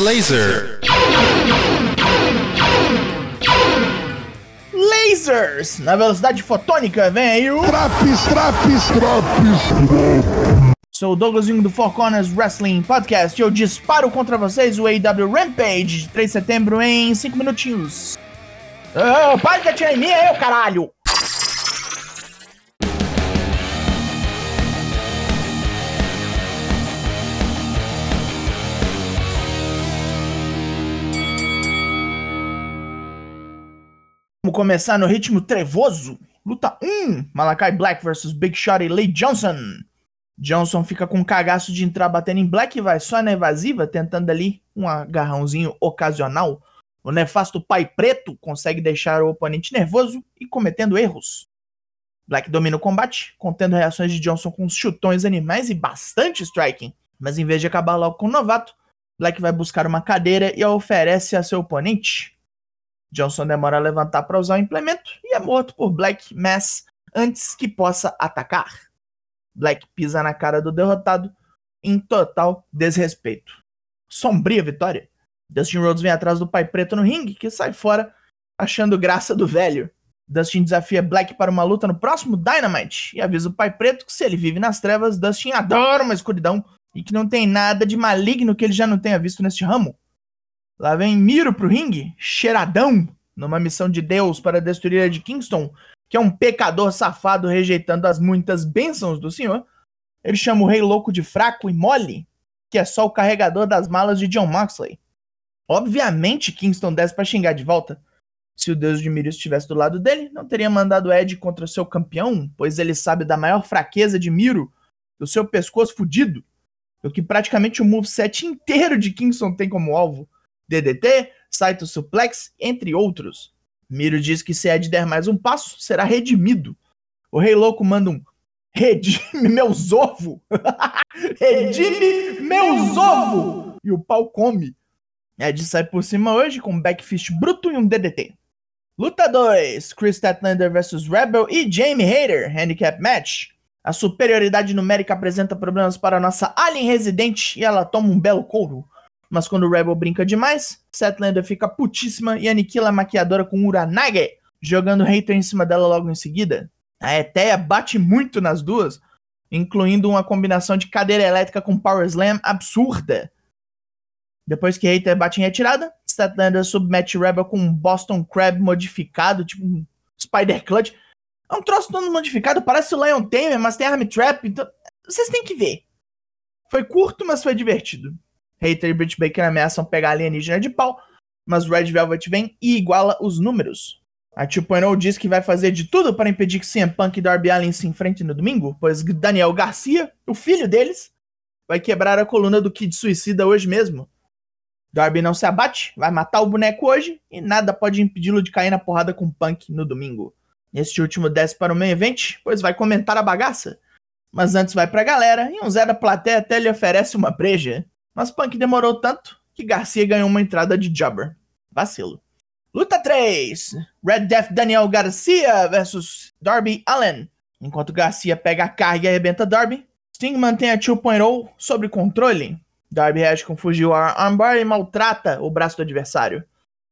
Laser. Lasers! Na velocidade fotônica, vem aí o. Traps, traps, traps. Sou o Douglas Jung do Four Corners Wrestling Podcast e eu disparo contra vocês o AW Rampage de 3 de setembro em 5 minutinhos. Ah, para de atirar em mim, eu, caralho! Começar no ritmo trevoso. Luta 1: Malakai Black vs Big Shot e Lee Johnson. Johnson fica com um cagaço de entrar batendo em Black e vai só na evasiva, tentando ali um agarrãozinho ocasional. O nefasto pai preto consegue deixar o oponente nervoso e cometendo erros. Black domina o combate, contendo reações de Johnson com chutões animais e bastante striking. Mas em vez de acabar logo com o novato, Black vai buscar uma cadeira e a oferece a seu oponente. Johnson demora a levantar para usar o implemento e é morto por Black Mass antes que possa atacar. Black pisa na cara do derrotado em total desrespeito. Sombria vitória. Dustin Rhodes vem atrás do pai preto no ringue, que sai fora achando graça do velho. Dustin desafia Black para uma luta no próximo Dynamite e avisa o pai preto que se ele vive nas trevas, Dustin adora uma escuridão e que não tem nada de maligno que ele já não tenha visto neste ramo. Lá vem Miro pro ringue, cheiradão, numa missão de Deus para destruir a de Kingston, que é um pecador safado rejeitando as muitas bênçãos do senhor. Ele chama o rei louco de fraco e mole, que é só o carregador das malas de John Moxley. Obviamente Kingston desce para xingar de volta. Se o deus de Miro estivesse do lado dele, não teria mandado Ed contra seu campeão, pois ele sabe da maior fraqueza de Miro, do seu pescoço fudido, do que praticamente o moveset inteiro de Kingston tem como alvo. DDT, Saito Suplex, entre outros. Miro diz que se Ed der mais um passo, será redimido. O Rei Louco manda um Redime meus ovos! Redime meus ovos! E o pau come. Ed sai por cima hoje com um backfist bruto e um DDT. Luta 2: Chris Statlander vs Rebel e Jamie Hayter, handicap match. A superioridade numérica apresenta problemas para a nossa alien residente e ela toma um belo couro. Mas quando o Rebel brinca demais, Statlander fica putíssima e aniquila a maquiadora com Uranage, jogando Hater em cima dela logo em seguida. A Eteia bate muito nas duas, incluindo uma combinação de cadeira elétrica com Power Slam absurda. Depois que Hater bate em retirada, Statlander submete Rebel com um Boston Crab modificado, tipo um Spider Clutch. É um troço todo modificado, parece o Lion Tamer, mas tem Arm Trap, então vocês têm que ver. Foi curto, mas foi divertido. Hater e Britt Baker ameaçam pegar a alienígena de pau, mas Red Velvet vem e iguala os números. A 2.0 diz que vai fazer de tudo para impedir que CM Punk e Darby Allin se enfrentem no domingo, pois Daniel Garcia, o filho deles, vai quebrar a coluna do Kid Suicida hoje mesmo. Darby não se abate, vai matar o boneco hoje e nada pode impedi-lo de cair na porrada com Punk no domingo. Este último desce para o main event, pois vai comentar a bagaça. Mas antes vai pra galera e um Zé da plateia até lhe oferece uma breja. Mas Punk demorou tanto que Garcia ganhou uma entrada de jobber. Vacilo. Luta 3: Red Death Daniel Garcia versus Darby Allen. Enquanto Garcia pega a carga e arrebenta Darby, Sting mantém a 2.0 sob controle. Darby reage com Fujiwara Armbar e maltrata o braço do adversário.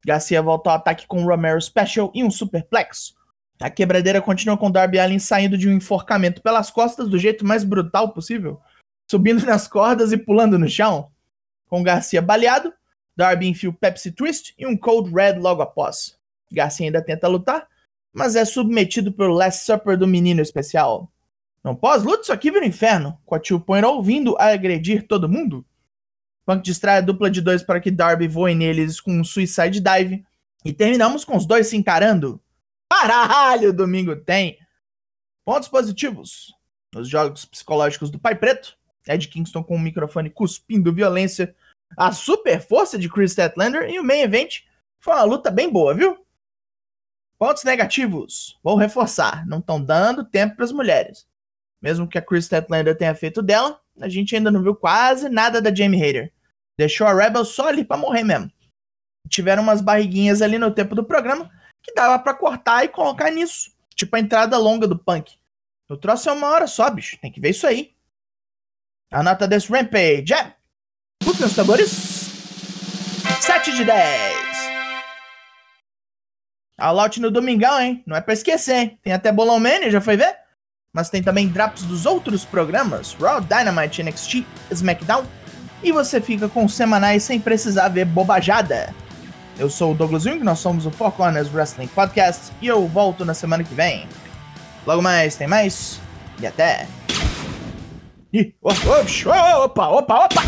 Garcia volta ao ataque com um Romero Special e um Superplex. A quebradeira continua com Darby Allin saindo de um enforcamento pelas costas do jeito mais brutal possível, subindo nas cordas e pulando no chão. Com Garcia baleado, Darby enfia o Pepsi Twist e um Cold Red logo após. Garcia ainda tenta lutar, mas é submetido pelo Last Supper do menino especial. No pós-luta, isso aqui vira um inferno, com a 2.0 vindo a agredir todo mundo. Punk distrai a dupla de dois para que Darby voe neles com um Suicide Dive. E terminamos com os dois se encarando. Caralho, domingo tem! Pontos positivos. Nos jogos psicológicos do Pai Preto, Ed Kingston com o microfone cuspindo violência, a super força de Chris Statlander e o main event foi uma luta bem boa, viu? Pontos negativos. Vou reforçar, não estão dando tempo para as mulheres. Mesmo que a Chris Statlander tenha feito dela, a gente ainda não viu quase nada da Jamie Hayter. Deixou a Rebel só ali para morrer mesmo. Tiveram umas barriguinhas ali no tempo do programa que dava para cortar e colocar nisso. Tipo a entrada longa do Punk. O troço é uma hora só, bicho. Tem que ver isso aí. A nota desse Rampage é... Puxa os tambores. 7 de 10. All Out no domingão, hein? Não é pra esquecer, hein? Tem até Bolão Mania, já foi ver? Mas tem também drops dos outros programas, Raw, Dynamite, NXT, SmackDown. E você fica com os semanais sem precisar ver bobajada. Eu sou o Douglas Jung, nós somos o Four Corners Wrestling Podcast e eu volto na semana que vem. Logo mais, tem mais e até. Ih, oh, oh, opa, opa, opa!